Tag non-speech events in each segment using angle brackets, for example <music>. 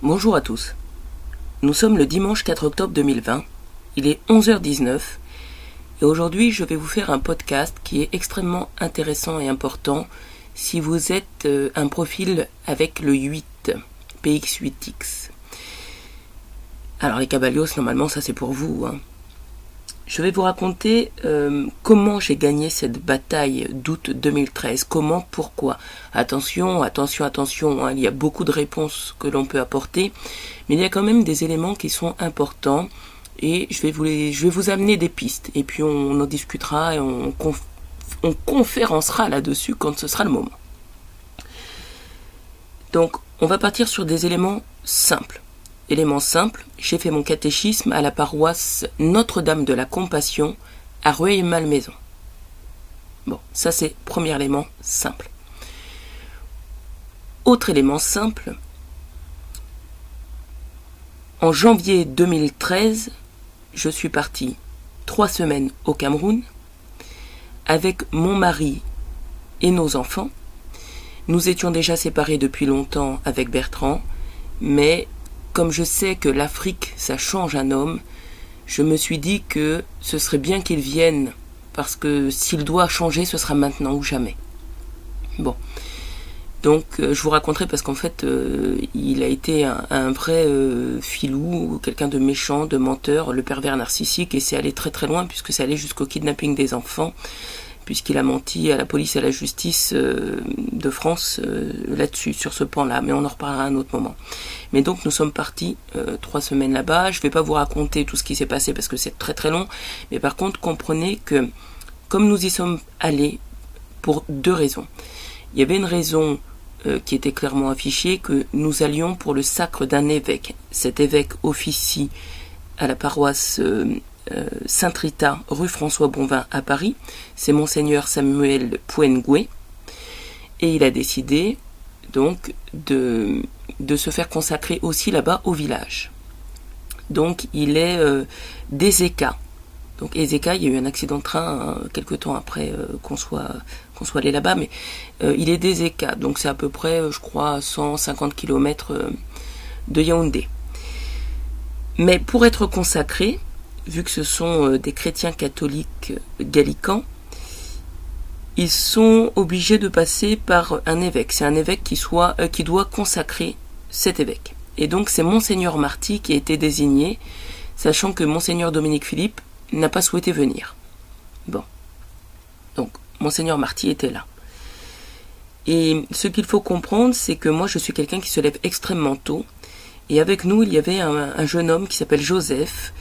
Bonjour à tous. Nous sommes le dimanche 4 octobre 2020. Il est 11h19 et aujourd'hui je vais vous faire un podcast qui est extrêmement intéressant et important si vous êtes euh, un profil avec le 8, PX8X. Alors les cabalios, normalement ça c'est pour vous. Hein. Je vais vous raconter euh, comment j'ai gagné cette bataille d'août 2013. Comment, pourquoi. Attention, attention, attention. Hein, il y a beaucoup de réponses que l'on peut apporter, mais il y a quand même des éléments qui sont importants et je vais vous, amener des pistes. Et puis on, en discutera et on conférencera là-dessus quand ce sera le moment. Donc, on va partir sur des éléments simples. Élément simple, j'ai fait mon catéchisme à la paroisse Notre-Dame de la Compassion à Rueil-Malmaison. Bon, ça c'est premier élément simple. Autre élément simple, en janvier 2013, je suis parti trois semaines au Cameroun avec mon mari et nos enfants. Nous étions déjà séparés depuis longtemps avec Bertrand, mais comme je sais que l'Afrique, ça change un homme, je me suis dit que ce serait bien qu'il vienne, parce que s'il doit changer, ce sera maintenant ou jamais. Bon. Donc euh, je vous raconterai parce qu'en fait euh, il a été un, vrai euh, filou, quelqu'un de méchant, de menteur, le pervers narcissique et c'est allé très très loin puisque c'est allé jusqu'au kidnapping des enfants puisqu'il a menti à la police et à la justice euh, de France euh, là-dessus, sur ce point-là, mais on en reparlera à un autre moment. Mais donc nous sommes partis euh, trois semaines là-bas. Je ne vais pas vous raconter tout ce qui s'est passé parce que c'est très très long, mais par contre comprenez que comme nous y sommes allés pour deux raisons. Il y avait une raison qui était clairement affichée que nous allions pour le sacre d'un évêque. Cet évêque officie à la paroisse Saint-Rita, rue François Bonvin à Paris. C'est monseigneur Samuel Pouengoué. Et il a décidé donc de, se faire consacrer aussi là-bas au village. Donc il est euh, d'Ezeka. Donc Ezeka, il y a eu un accident de train hein, quelque temps après euh, qu'on soit allé là-bas, mais il est d'Ezeka. Donc c'est à peu près, je crois, 150 km de Yaoundé. Mais pour être consacré, vu que ce sont euh, des chrétiens catholiques euh, gallicans, ils sont obligés de passer par un évêque. C'est un évêque euh, qui doit consacrer cet évêque. Et donc c'est Monseigneur Marty qui a été désigné, sachant que Monseigneur Dominique Philippe n'a pas souhaité venir. Bon. Donc Monseigneur Marty était là. Et ce qu'il faut comprendre, c'est que moi je suis quelqu'un qui se lève extrêmement tôt. Et avec nous, il y avait un jeune homme qui s'appelle Joseph,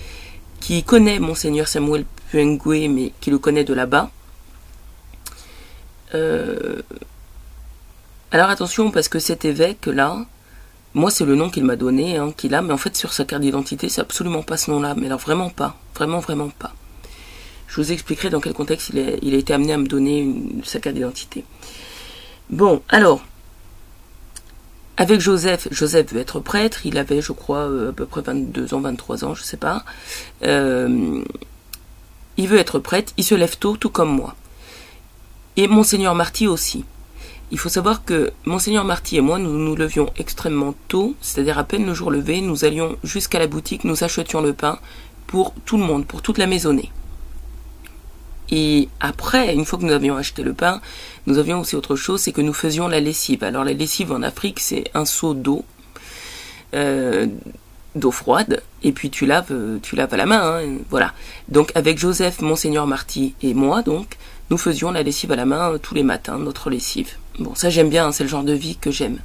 qui connaît Monseigneur Samuel Puengue, mais qui le connaît de là-bas. Euh, alors attention, parce que cet évêque-là, moi c'est le nom qu'il m'a donné, hein, qu'il a, mais en fait sur sa carte d'identité, c'est absolument pas ce nom-là, mais alors vraiment pas, vraiment, vraiment pas. Je vous expliquerai dans quel contexte il, a été amené à me donner sa carte d'identité. Bon, alors, avec Joseph, Joseph veut être prêtre, il avait, je crois, euh, à peu près 22 ans, 23 ans, je sais pas. Euh, il veut être prêtre, il se lève tôt, tout comme moi. Et Monseigneur Marty aussi. Il faut savoir que Monseigneur Marty et moi, nous nous levions extrêmement tôt, c'est-à-dire à peine le jour levé, nous allions jusqu'à la boutique, nous achetions le pain pour tout le monde, pour toute la maisonnée. Et après, une fois que nous avions acheté le pain, nous avions aussi autre chose, c'est que nous faisions la lessive. Alors la lessive en Afrique, c'est un seau d'eau, euh, d'eau froide, et puis tu laves, tu laves à la main, hein, voilà. Donc avec Joseph, Monseigneur Marty et moi, donc, nous faisions la lessive à la main tous les matins, notre lessive. Bon, ça j'aime bien, hein, c'est le genre de vie que j'aime.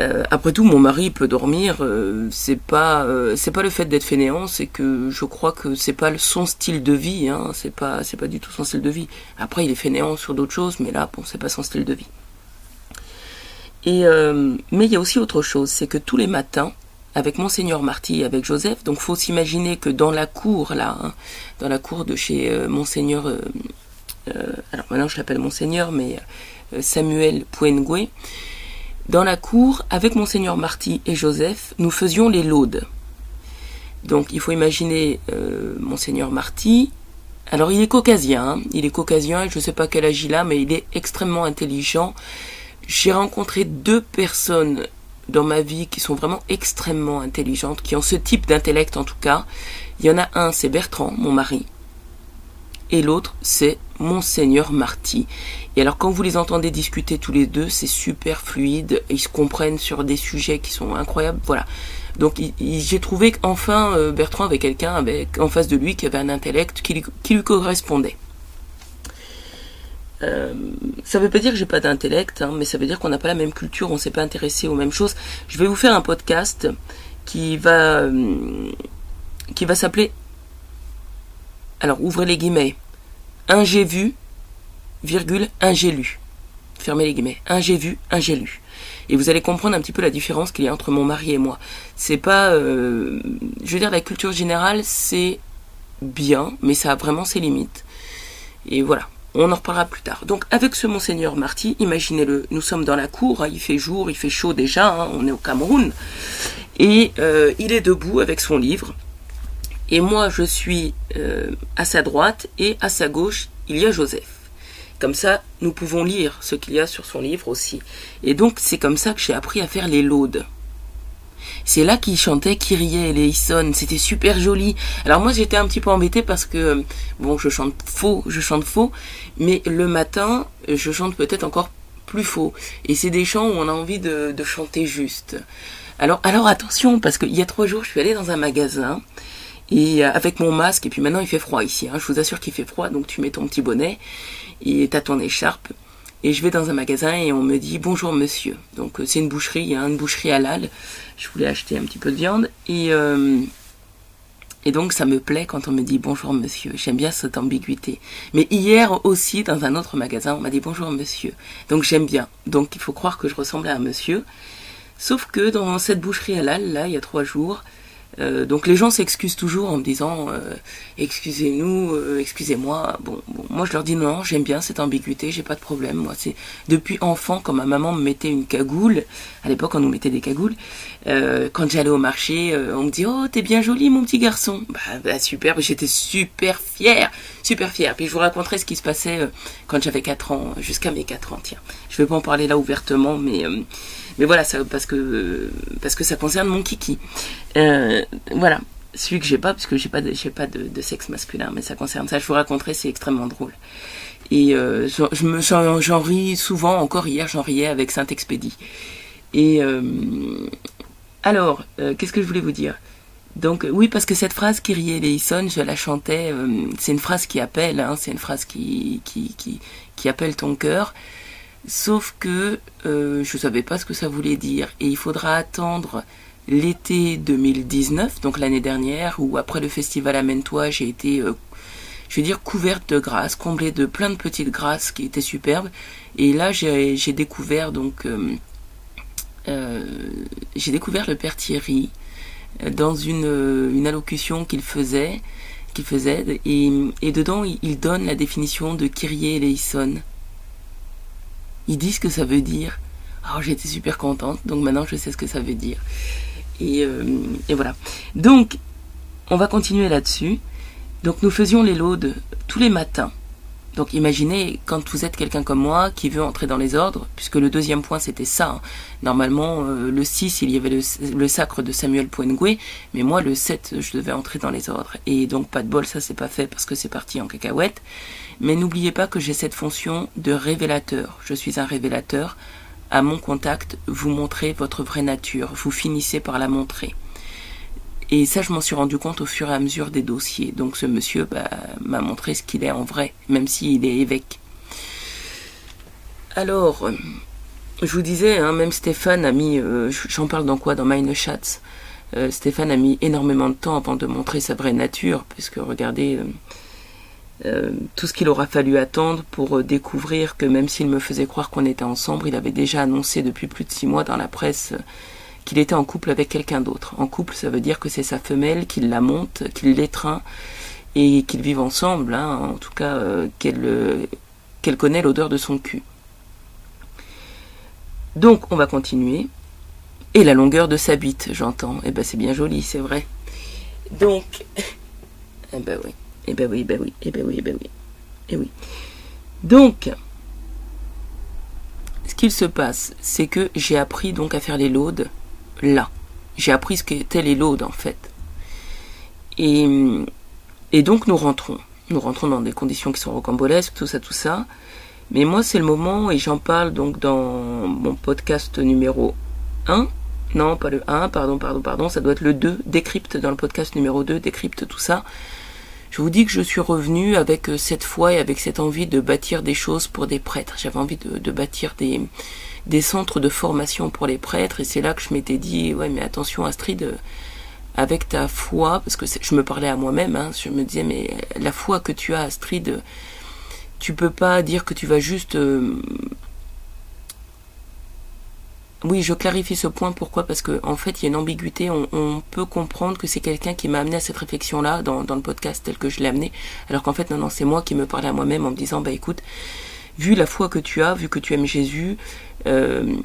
Euh, après tout, mon mari peut dormir. Euh, c'est pas, euh, c'est pas le fait d'être fainéant, c'est que je crois que c'est pas son style de vie. Hein, c'est pas, c'est pas du tout son style de vie. Après, il est fainéant sur d'autres choses, mais là, bon, c'est pas son style de vie. Et mais il y a aussi autre chose, c'est que tous les matins, avec monseigneur Marty et avec Joseph, donc faut s'imaginer que dans la cour là, hein, dans la cour de chez monseigneur, alors maintenant je l'appelle monseigneur, mais Samuel Puengue dans la cour, avec monseigneur Marty et Joseph, nous faisions les laudes. Donc il faut imaginer euh, monseigneur Marty. Alors il est caucasien, hein. il est caucasien, je ne sais pas quel âge il a, mais il est extrêmement intelligent. J'ai rencontré deux personnes dans ma vie qui sont vraiment extrêmement intelligentes, qui ont ce type d'intellect en tout cas. Il y en a un, c'est Bertrand, mon mari, et l'autre, c'est Monseigneur Marty. Et alors quand vous les entendez discuter tous les deux, c'est super fluide, ils se comprennent sur des sujets qui sont incroyables, voilà. Donc j'ai trouvé qu'enfin euh, Bertrand avait quelqu'un avec en face de lui qui avait un intellect qui lui, correspondait. Euh, ça veut pas dire que j'ai pas d'intellect, hein, mais ça veut dire qu'on n'a pas la même culture, on s'est pas intéressé aux mêmes choses. Je vais vous faire un podcast qui va euh, qui va s'appeler alors ouvrez les guillemets un j'ai vu virgule un j'ai lu fermez les guillemets un j'ai vu un j'ai lu et vous allez comprendre un petit peu la différence qu'il y a entre mon mari et moi. C'est pas, euh, je veux dire, la culture générale, c'est bien, mais ça a vraiment ses limites. Et voilà, on en reparlera plus tard. Donc avec ce monseigneur Marty, imaginez-le, nous sommes dans la cour, hein, il fait jour, il fait chaud déjà, hein, on est au Cameroun, et euh, il est debout avec son livre. Et moi, je suis euh, à sa droite et à sa gauche, il y a Joseph. Comme ça, nous pouvons lire ce qu'il y a sur son livre aussi. Et donc, c'est comme ça que j'ai appris à faire les laudes. C'est là qu'il chantait Kyrie eleison, c'était super joli. Alors moi j'étais un petit peu embêtée parce que bon je chante faux, je chante faux, mais le matin je chante peut-être encore plus faux. Et c'est des chants où on a envie de, de chanter juste. Alors alors attention parce qu'il y a trois jours je suis allée dans un magasin et euh, avec mon masque et puis maintenant il fait froid ici. Hein. je vous assure qu'il fait froid donc tu mets ton petit bonnet et t'as ton écharpe. Et je vais dans un magasin et on me dit bonjour monsieur. Donc euh, c'est une boucherie, a une boucherie halal. Je voulais acheter un petit peu de viande et euh, et donc ça me plaît quand on me dit bonjour monsieur. J'aime bien cette ambiguïté. Mais hier aussi dans un autre magasin on m'a dit bonjour monsieur. Donc j'aime bien. Donc il faut croire que je ressemble à un monsieur. Sauf que dans cette boucherie halal là il y a trois jours euh, donc les gens s'excusent toujours en me disant euh, excusez-nous, euh, excusez-moi. Bon, moi je leur dis non, j'aime bien cette ambiguïté, j'ai pas de problème. Moi c'est depuis enfant quand ma maman me mettait une cagoule. À l'époque on nous mettait des cagoules. quand j'allais au marché, on me dit oh t'es bien joli mon petit garçon. Bah, bah super, j'étais super fière, super fière. Puis je vous raconterai ce qui se passait quand j'avais 4 ans, jusqu'à mes 4 ans. Tiens, je vais pas en parler là ouvertement, mais mais voilà, ça, parce que parce que ça concerne mon kiki. Euh, voilà, celui que j'ai pas, parce que j'ai pas j'ai pas de, sexe masculin, mais ça concerne ça. Je vous raconterai, c'est extrêmement drôle. Et euh, je, me, j'en, ris souvent. Encore hier, j'en riais avec Saint-Expédie. Et euh, alors, qu'est-ce que je voulais vous dire? Donc oui, parce que cette phrase Kyrie eleison, je la chantais. c'est une phrase qui appelle, hein, c'est une phrase qui qui, qui, qui appelle ton cœur. Sauf que euh, je ne savais pas ce que ça voulait dire. Et il faudra attendre l'été 2019, donc l'année dernière, où après le festival Amentois, j'ai été, euh, je veux dire, couverte de grâce, comblée de plein de petites grâces qui étaient superbes. Et là, j'ai découvert donc, euh, j'ai découvert le père Thierry dans une, une allocution qu'il faisait, qu'il faisait, et, et dedans, il, donne la définition de Kyrie eleison ils disent ce que ça veut dire. Alors j'étais super contente, donc maintenant je sais ce que ça veut dire. Et, euh, et voilà. Donc, on va continuer là-dessus. Donc nous faisions les laudes tous les matins. Donc imaginez quand vous êtes quelqu'un comme moi qui veut entrer dans les ordres, puisque le deuxième point c'était ça. Hein. Normalement euh, le 6 il y avait le, sacre de Samuel Poingoué, mais moi le 7 je devais entrer dans les ordres. Et donc pas de bol, ça c'est pas fait parce que c'est parti en cacahuète. Mais n'oubliez pas que j'ai cette fonction de révélateur. Je suis un révélateur. À mon contact, vous montrez votre vraie nature, vous finissez par la montrer. Et ça, je m'en suis rendu compte au fur et à mesure des dossiers. Donc ce monsieur bah, m'a montré ce qu'il est en vrai, même s'il est évêque. Alors, je vous disais, hein, même Stéphane a mis, euh, j'en parle dans quoi? Dans Meine Schatz. Euh, Stéphane a mis énormément de temps avant de montrer sa vraie nature, puisque regardez euh, tout ce qu'il aura fallu attendre pour découvrir que même s'il me faisait croire qu'on était ensemble, il avait déjà annoncé depuis plus de six mois dans la presse qu'il était en couple avec quelqu'un d'autre. En couple, ça veut dire que c'est sa femelle, qu'il la monte, qu'il l'étreint et qu'ils vivent ensemble, hein, en tout cas euh, qu'elle qu'elle connaît l'odeur de son cul. Donc on va continuer. Et la longueur de sa bite, j'entends. Eh ben c'est bien joli, c'est vrai. Donc, <laughs> eh ben oui, eh ben oui, eh ben oui, eh ben oui, eh ben oui, eh oui. Donc, qu'il se passe, c'est que j'ai appris donc à faire les laudes là. J'ai appris ce qu'étaient les laudes en fait. Et, et donc nous rentrons. Nous rentrons dans des conditions qui sont rocambolesques, tout ça, tout ça. Mais moi, c'est le moment, et j'en parle donc dans mon podcast numéro 1. Non, pas le 1, pardon, pardon, pardon, ça doit être le 2, décrypte dans le podcast numéro 2, décrypte tout ça. Je vous dis que je suis revenu avec euh, cette foi et avec cette envie de bâtir des choses pour des prêtres. J'avais envie de, bâtir des, des centres de formation pour les prêtres, et c'est là que je m'étais dit, ouais, mais attention Astrid, euh, avec ta foi, parce que je me parlais à moi-même, hein, je me disais, mais la foi que tu as, Astrid, tu peux pas dire que tu vas juste... Euh, oui, je clarifie ce point. Pourquoi? Parce qu'en en fait, il y a une ambiguïté. On, peut comprendre que c'est quelqu'un qui m'a amené à cette réflexion-là dans, le podcast tel que je l'ai amené. Alors qu'en fait, non, non, c'est moi qui me parlais à moi-même en me disant, bah écoute, vu la foi que tu as, vu que tu aimes Jésus, euh,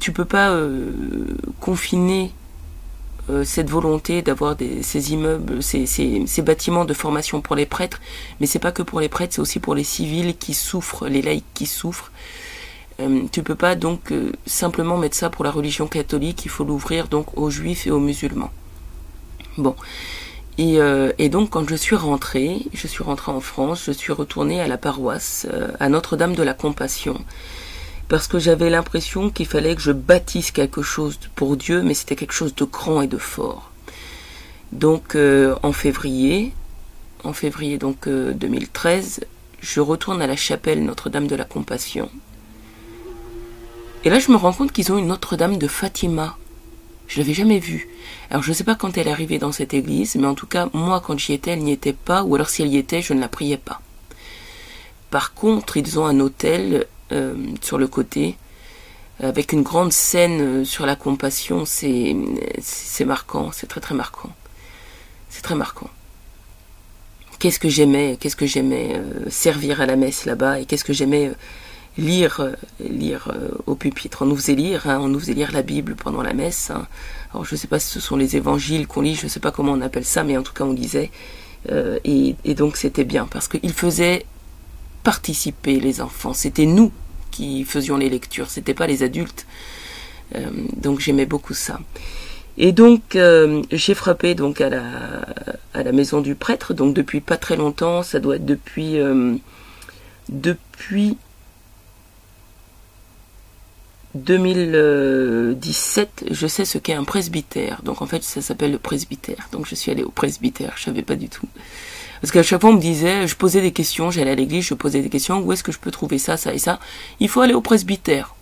tu peux pas euh, confiner euh, cette volonté d'avoir ces immeubles, ces, ces, bâtiments de formation pour les prêtres, mais c'est pas que pour les prêtres, c'est aussi pour les civils qui souffrent, les laïcs qui souffrent. Euh, tu peux pas donc euh, simplement mettre ça pour la religion catholique, il faut l'ouvrir donc aux juifs et aux musulmans. Bon. Et, et, donc quand je suis rentrée, je suis rentrée en France, je suis retournée à la paroisse, à Notre-Dame de la Compassion, parce que j'avais l'impression qu'il fallait que je bâtisse quelque chose pour Dieu, mais c'était quelque chose de grand et de fort. Donc euh, en février, en février donc 2013, euh, je retourne à la chapelle Notre-Dame de la Compassion. Et là, je me rends compte qu'ils ont une Notre-Dame de Fatima. Je l'avais jamais vue. Alors je ne sais pas quand elle est arrivée dans cette église, mais en tout cas, moi quand j'y étais, elle n'y était pas, ou alors si elle y était, je ne la priais pas. Par contre, ils ont un hôtel euh, sur le côté, avec une grande scène euh, sur la compassion, c'est c'est marquant, c'est très très marquant. C'est très marquant. Qu'est-ce que j'aimais, qu'est-ce que j'aimais euh, servir à la messe là-bas et qu'est-ce que j'aimais lire lire au pupitre. On nous faisait lire, hein, on nous faisait lire la Bible pendant la messe. Hein. Alors je ne sais pas si ce sont les évangiles qu'on lit, je ne sais pas comment on appelle ça, mais en tout cas on lisait. et, et donc c'était bien parce qu'il faisait participer les enfants. C'était nous qui faisions les lectures, c'était pas les adultes. Euh, donc j'aimais beaucoup ça. Et donc euh, j'ai frappé donc à la à la maison du prêtre. Donc depuis pas très longtemps, ça doit être depuis euh, depuis 2017, je sais ce qu'est un presbytère. Donc en fait, ça s'appelle le presbytère. Donc je suis allée au presbytère, je savais pas du tout. Parce qu'à chaque fois, on me disait, je posais des questions, j'allais à l'église, je posais des questions, où est-ce que je peux trouver ça, ça et ça? Il faut aller au presbytère.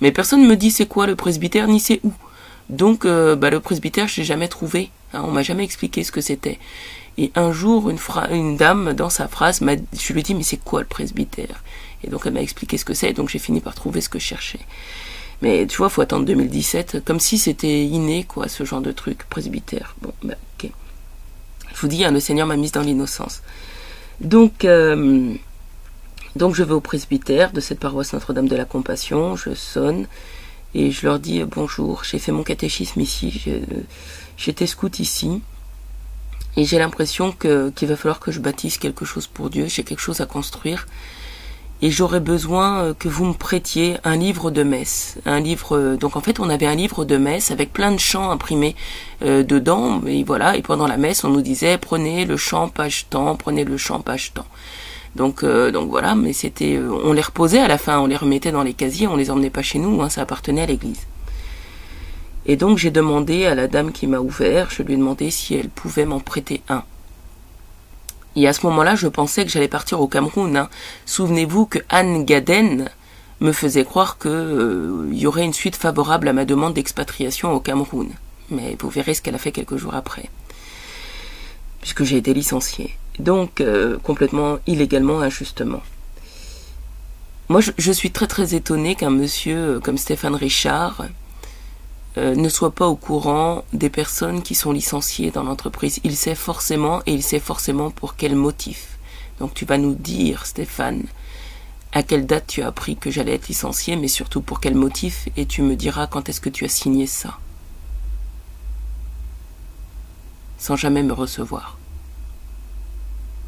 Mais personne ne me dit c'est quoi le presbytère, ni c'est où. Donc, euh, bah, le presbytère, je l'ai jamais trouvé. Hein, on m'a jamais expliqué ce que c'était. Et un jour, une, une dame, dans sa phrase, je lui ai dit, mais c'est quoi le presbytère? Et donc, elle m'a expliqué ce que c'est, donc j'ai fini par trouver ce que je cherchais. Mais tu vois, faut attendre 2017, comme si c'était inné, quoi, ce genre de truc, presbytère. Bon, bah, ok. Je vous dis, hein, le Seigneur m'a mise dans l'innocence. Donc, euh, donc je vais au presbytère de cette paroisse Notre-Dame de la Compassion, je sonne et je leur dis bonjour, j'ai fait mon catéchisme ici, j'étais scout ici et j'ai l'impression qu'il va falloir que je bâtisse quelque chose pour Dieu, j'ai quelque chose à construire et j'aurais besoin euh, que vous me prêtiez un livre de messe. Un livre, euh, donc en fait, on avait un livre de messe avec plein de chants imprimés euh, dedans, et voilà. Et pendant la messe, on nous disait prenez le chant page temps, prenez le chant page temps. Donc, donc voilà, mais c'était, on les reposait à la fin, on les remettait dans les casiers, on les emmenait pas chez nous, hein, ça appartenait à l'église. Et donc j'ai demandé à la dame qui m'a ouvert, je lui ai demandé si elle pouvait m'en prêter un. Et à ce moment-là, je pensais que j'allais partir au Cameroun. Hein. Souvenez-vous que Anne Gaden me faisait croire qu'il euh, y aurait une suite favorable à ma demande d'expatriation au Cameroun. Mais vous verrez ce qu'elle a fait quelques jours après. Puisque j'ai été licenciée. Donc, euh, complètement illégalement, injustement. Moi, je, je suis très très étonnée qu'un monsieur euh, comme Stéphane Richard euh, ne soit pas au courant des personnes qui sont licenciées dans l'entreprise. Il sait forcément et il sait forcément pour quel motif. Donc tu vas nous dire, Stéphane, à quelle date tu as appris que j'allais être licencié, mais surtout pour quel motif, et tu me diras quand est-ce que tu as signé ça. Sans jamais me recevoir.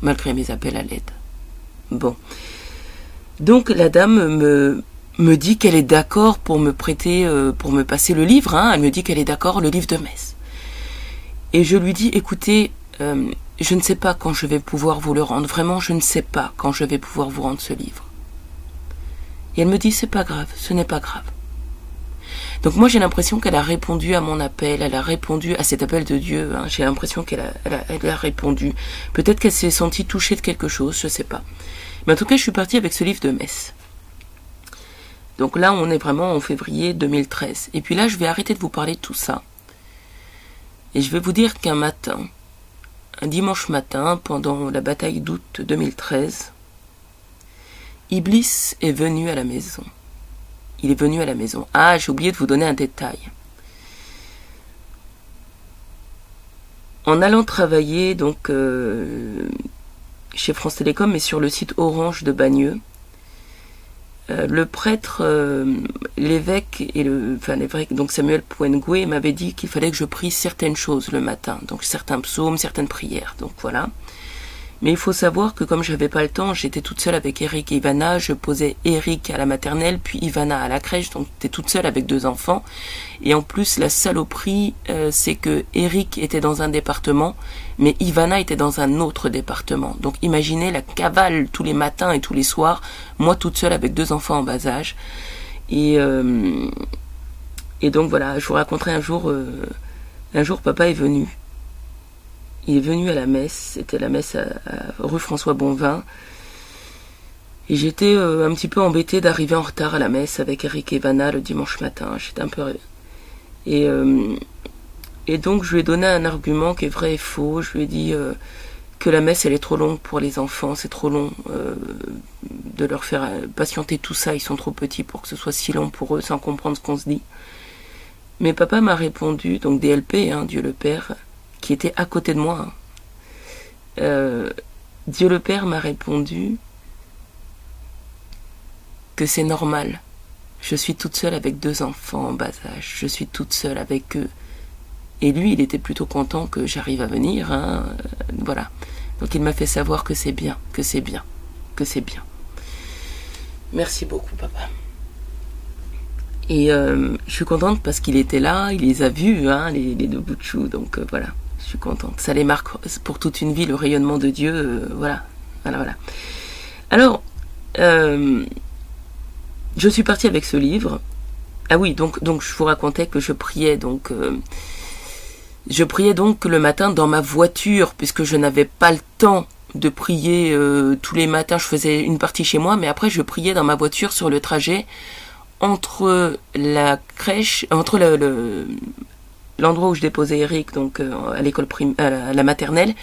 Malgré mes appels à l'aide. Bon. Donc la dame me me dit qu'elle est d'accord pour me prêter, euh, pour me passer le livre. Hein. Elle me dit qu'elle est d'accord, le livre de messe. Et je lui dis, écoutez, euh, je ne sais pas quand je vais pouvoir vous le rendre. Vraiment, je ne sais pas quand je vais pouvoir vous rendre ce livre. Et elle me dit, c'est pas grave, ce n'est pas grave. Donc moi j'ai l'impression qu'elle a répondu à mon appel, elle a répondu à cet appel de Dieu. Hein. J'ai l'impression qu'elle a, elle a, répondu. Peut-être qu'elle s'est sentie touchée de quelque chose, je sais pas. Mais en tout cas, je suis partie avec ce livre de messe. Donc là, on est vraiment en février 2013. Et puis là, je vais arrêter de vous parler de tout ça. Et je vais vous dire qu'un matin, un dimanche matin, pendant la bataille d'août 2013, Iblis est venu à la maison. Il est venu à la maison. Ah, j'ai oublié de vous donner un détail. En allant travailler donc euh, chez France Télécom, mais sur le site Orange de Bagneux, euh, le prêtre, euh, l'évêque et le, enfin l'évêque, donc Samuel Pouengoué m'avait dit qu'il fallait que je prie certaines choses le matin, donc certains psaumes, certaines prières, donc voilà. Mais il faut savoir que comme j'avais pas le temps, j'étais toute seule avec Eric et Ivana, je posais Eric à la maternelle, puis Ivana à la crèche, donc j'étais toute seule avec deux enfants. Et en plus, la saloperie, euh, c'est que Eric était dans un département, mais Ivana était dans un autre département. Donc imaginez la cavale tous les matins et tous les soirs, moi toute seule avec deux enfants en bas âge. Et, euh, et donc voilà, je vous raconterai un jour, euh, un jour papa est venu il est venu à la messe, c'était la messe à, rue François Bonvin. Et j'étais euh, un petit peu embêtée d'arriver en retard à la messe avec Eric et Vanna le dimanche matin. J'étais un peu. Et, euh, et donc je lui ai donné un argument qui est vrai et faux. Je lui ai dit euh, que la messe elle est trop longue pour les enfants, c'est trop long de leur faire patienter tout ça. Ils sont trop petits pour que ce soit si long pour eux sans comprendre ce qu'on se dit. Mais papa m'a répondu, donc DLP, hein, Dieu le Père, qui était à côté de moi. Euh, Dieu le Père m'a répondu que c'est normal. Je suis toute seule avec deux enfants en bas âge. Je suis toute seule avec eux. Et lui, il était plutôt content que j'arrive à venir. Hein. Voilà. Donc il m'a fait savoir que c'est bien, que c'est bien, que c'est bien. Merci beaucoup, papa. Et euh, je suis contente parce qu'il était là, il les a vus, hein, les, deux bouts de. Donc euh, voilà suis contente. Ça les marque pour toute une vie, le rayonnement de Dieu. Euh, voilà. Voilà, voilà. Alors, euh, je suis partie avec ce livre. Ah oui, donc, donc je vous racontais que je priais donc. Euh, je priais donc le matin dans ma voiture, puisque je n'avais pas le temps de prier tous les matins. Je faisais une partie chez moi, mais après je priais dans ma voiture sur le trajet entre la crèche, entre le, l'endroit où je déposais Eric, donc euh, à l'école à la maternelle,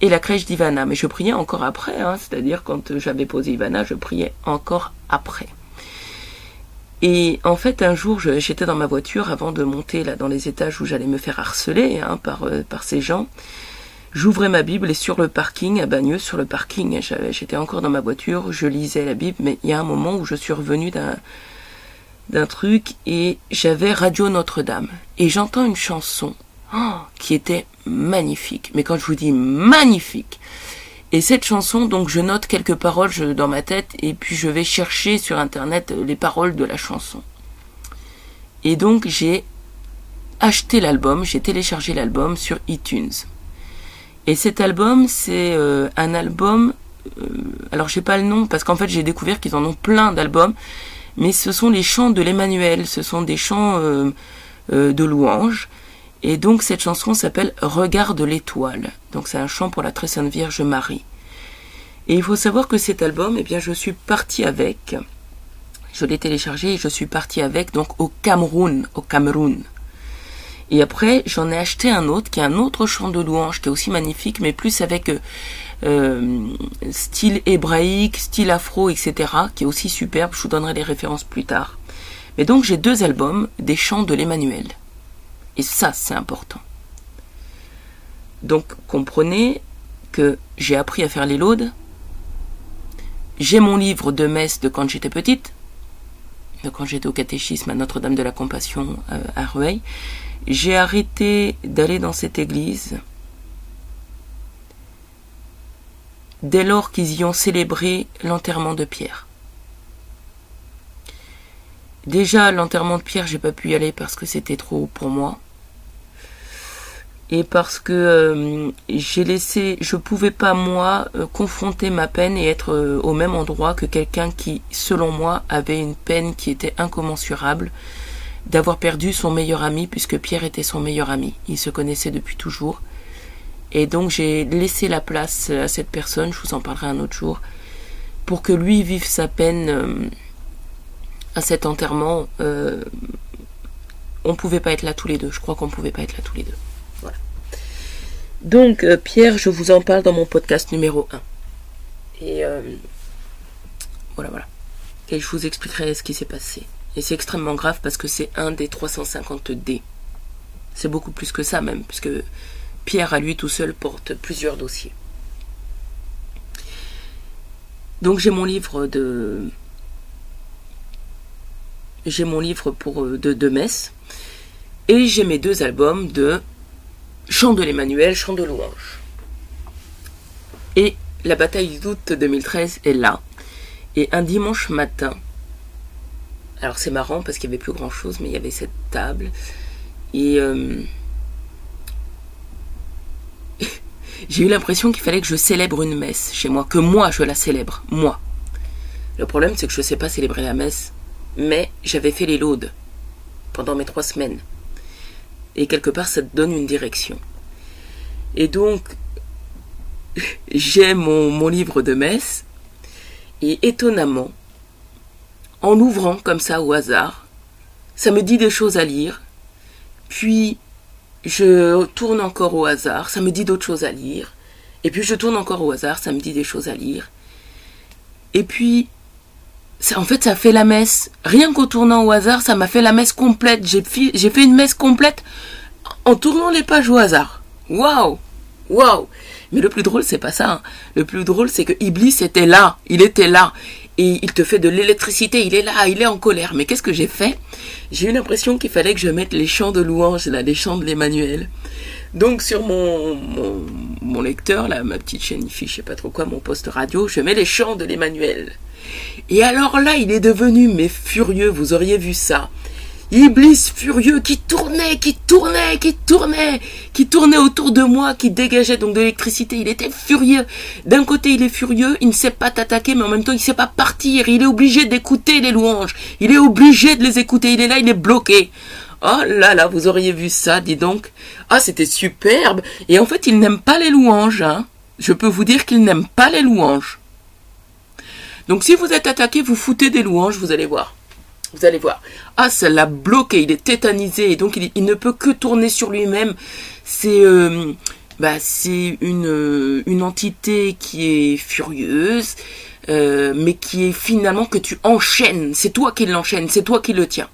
et la crèche d'Ivana. Mais je priais encore après, hein, c'est-à-dire quand j'avais posé Ivana, je priais encore après. Et en fait, un jour, j'étais dans ma voiture avant de monter là dans les étages où j'allais me faire harceler hein, par, euh, par ces gens. J'ouvrais ma Bible et sur le parking à Bagneux, sur le parking, j'étais encore dans ma voiture, je lisais la Bible, mais il y a un moment où je suis revenue d'un d'un truc et j'avais Radio Notre-Dame et j'entends une chanson oh, qui était magnifique. Mais quand je vous dis magnifique, et cette chanson, donc je note quelques paroles dans ma tête et puis je vais chercher sur internet les paroles de la chanson. Et donc j'ai acheté l'album, j'ai téléchargé l'album sur iTunes. Et cet album, c'est euh, un album. Euh, alors j'ai pas le nom parce qu'en fait j'ai découvert qu'ils en ont plein d'albums mais ce sont les chants de l'Emmanuel, ce sont des chants euh, euh, de louange. Et donc cette chanson s'appelle Regarde l'étoile. Donc c'est un chant pour la très sainte Vierge Marie. Et il faut savoir que cet album, eh bien, je suis partie avec. Je l'ai téléchargé et je suis partie avec donc au Cameroun, au Cameroun. Et après, j'en ai acheté un autre qui est un autre chant de louange qui est aussi magnifique, mais plus avec euh, style hébraïque, style afro, etc., qui est aussi superbe. Je vous donnerai les références plus tard. Mais donc j'ai deux albums des chants de l'Emmanuel. Et ça, c'est important. Donc comprenez que j'ai appris à faire les laudes. J'ai mon livre de messe de quand j'étais petite, de quand j'étais au catéchisme à Notre-Dame de la Compassion euh, à Rueil. J'ai arrêté d'aller dans cette église dès lors qu'ils y ont célébré l'enterrement de Pierre. déjà l'enterrement de Pierre, j'ai pas pu y aller parce que c'était trop pour moi. Et parce que euh, j'ai laissé, je pouvais pas moi euh, confronter ma peine et être euh, au même endroit que quelqu'un qui, selon moi, avait une peine qui était incommensurable d'avoir perdu son meilleur ami puisque Pierre était son meilleur ami. Ils se connaissaient depuis toujours. Et donc j'ai laissé la place à cette personne, je vous en parlerai un autre jour, pour que lui vive sa peine euh, à cet enterrement. Euh, on pouvait pas être là tous les deux. Je crois qu'on pouvait pas être là tous les deux. Voilà. Donc euh, Pierre, je vous en parle dans mon podcast numéro 1. Et euh, voilà, voilà. Et je vous expliquerai ce qui s'est passé. Et c'est extrêmement grave parce que c'est un des 350 D. C'est beaucoup plus que ça même, puisque Pierre à lui tout seul porte plusieurs dossiers. Donc j'ai mon livre de j'ai mon livre pour de, de messe et j'ai mes deux albums de chant de l'Emmanuel, chant de louange. Et la bataille d'août 2013 est là. Et un dimanche matin, alors c'est marrant parce qu'il n'y avait plus grand chose, mais il y avait cette table. Et euh, j'ai eu l'impression qu'il fallait que je célèbre une messe chez moi, que moi je la célèbre, moi. Le problème c'est que je ne sais pas célébrer la messe, mais j'avais fait les laudes pendant mes trois semaines. Et quelque part ça donne une direction. Et donc <laughs> j'ai mon, mon livre de messe, et étonnamment, en ouvrant comme ça au hasard, ça me dit des choses à lire, puis je tourne encore au hasard, ça me dit d'autres choses à lire. Et puis je tourne encore au hasard, ça me dit des choses à lire. Et puis, ça, en fait, ça fait la messe. Rien qu'au tournant au hasard, ça m'a fait la messe complète. J'ai fait une messe complète en tournant les pages au hasard. Waouh Waouh Mais le plus drôle, c'est pas ça. Hein. Le plus drôle, c'est que Iblis était là. Il était là et il te fait de l'électricité, il est là, il est en colère. Mais qu'est-ce que j'ai fait? J'ai eu l'impression qu'il fallait que je mette les chants de louange, là, les chants de l'Emmanuel. Donc sur mon, mon, lecteur, là, ma petite chaîne IFI, je sais pas trop quoi, mon poste radio, je mets les chants de l'Emmanuel. Et alors là, il est devenu, mais furieux, vous auriez vu ça. Iblis furieux qui tournait, qui tournait, qui tournait, qui tournait autour de moi, qui dégageait donc de l'électricité. Il était furieux. D'un côté, il est furieux, il ne sait pas t'attaquer, mais en même temps, il ne sait pas partir. Il est obligé d'écouter les louanges. Il est obligé de les écouter. Il est là, il est bloqué. Oh là là, vous auriez vu ça, dis donc. Ah, c'était superbe. Et en fait, il n'aime pas les louanges. Hein. Je peux vous dire qu'il n'aime pas les louanges. Donc si vous êtes attaqué, vous foutez des louanges, vous allez voir. Vous allez voir. Ah, ça l'a bloqué, il est tétanisé, et donc il, il, ne peut que tourner sur lui-même. C'est euh, bah, c'est une, euh, une entité qui est furieuse, euh, mais qui est finalement que tu enchaînes. C'est toi qui l'enchaînes, c'est toi qui le tiens.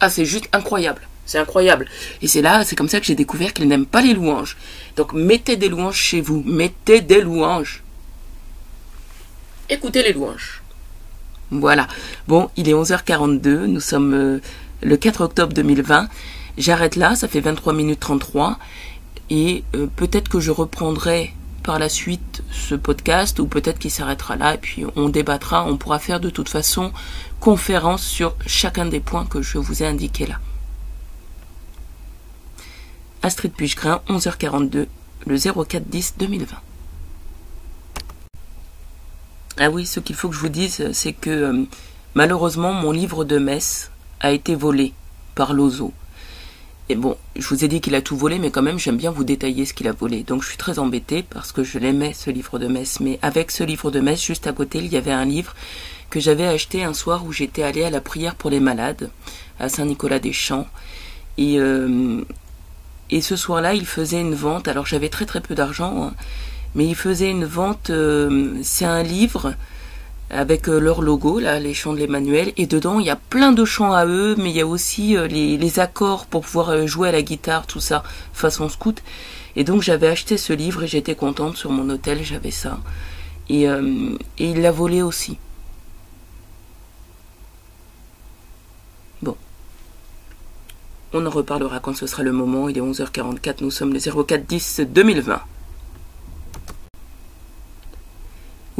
Ah, c'est juste incroyable. C'est incroyable. Et c'est là, c'est comme ça que j'ai découvert qu'il n'aime pas les louanges. Donc mettez des louanges chez vous. Mettez des louanges écoutez les louanges. Voilà. Bon, il est 11h42, nous sommes euh, le 4 octobre 2020. J'arrête là, ça fait 23 minutes 33. Et euh, peut-être que je reprendrai par la suite ce podcast ou peut-être qu'il s'arrêtera là et puis on débattra. On pourra faire de toute façon conférence sur chacun des points que je vous ai indiqués là. Astrid Puchgrin, 11h42, le 0410 2020. Ah oui, ce qu'il faut que je vous dise, c'est que euh, malheureusement, mon livre de messe a été volé par Lozo. Et bon, je vous ai dit qu'il a tout volé, mais quand même, j'aime bien vous détailler ce qu'il a volé. Donc je suis très embêtée parce que je l'aimais, ce livre de messe. Mais avec ce livre de messe, juste à côté, il y avait un livre que j'avais acheté un soir où j'étais allée à la prière pour les malades, à Saint-Nicolas-des-Champs. Et, euh, et ce soir-là, il faisait une vente. Alors j'avais très très peu d'argent. Hein mais ils faisaient une vente, euh, c'est un livre avec euh, leur logo, là, les chants de l'Emmanuel, et dedans il y a plein de chants à eux, mais il y a aussi euh, les, accords pour pouvoir jouer à la guitare, tout ça, façon scout. Et donc j'avais acheté ce livre et j'étais contente sur mon hôtel, j'avais ça. Et, et il l'a volé aussi. Bon. On en reparlera quand ce sera le moment. Il est 11h44, nous sommes le 0410 2020.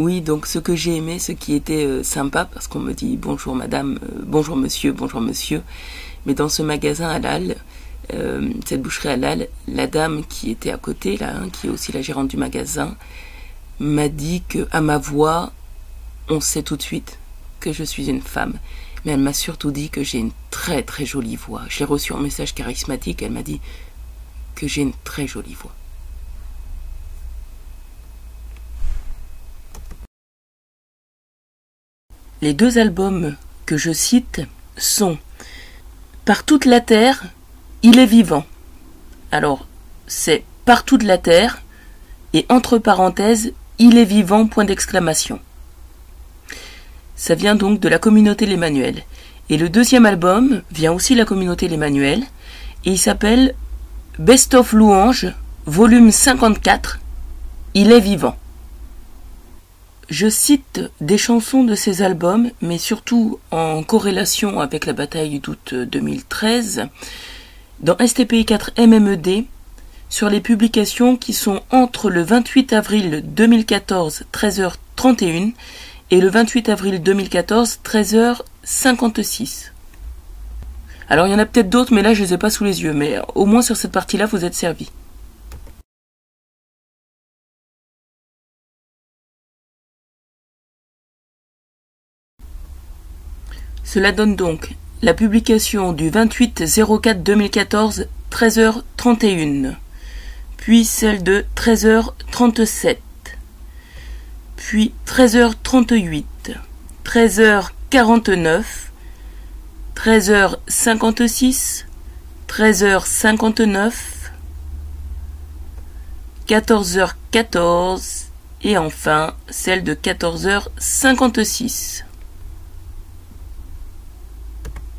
Oui, donc ce que j'ai aimé, ce qui était euh, sympa, parce qu'on me dit bonjour madame, euh, bonjour monsieur, bonjour monsieur, mais dans ce magasin halal, euh, cette boucherie halal, la dame qui était à côté, là, hein, qui est aussi la gérante du magasin, m'a dit que à ma voix, on sait tout de suite que je suis une femme. Mais elle m'a surtout dit que j'ai une très très jolie voix. J'ai reçu un message charismatique, elle m'a dit que j'ai une très jolie voix. Les deux albums que je cite sont Par toute la terre, il est vivant. Alors, c'est Par toute la terre et entre parenthèses, il est vivant, point d'exclamation. Ça vient donc de la communauté l'Emmanuel. Et le deuxième album vient aussi de la communauté l'Emmanuel et il s'appelle Best of Louange, volume 54. Il est vivant. Je cite des chansons de ces albums, mais surtout en corrélation avec la bataille d'août 2013, dans STPI 4 MMED, sur les publications qui sont entre le 28 avril 2014, 13h31, et le 28 avril 2014, 13h56. Alors il y en a peut-être d'autres, mais là je les ai pas sous les yeux, mais au moins sur cette partie-là, vous êtes servis. Cela donne donc la publication du 28 04 2014 13h31, puis celle de 13h37, puis 13h38, 13h49, 13h56, 13h59, 14h14 et enfin celle de 14h56.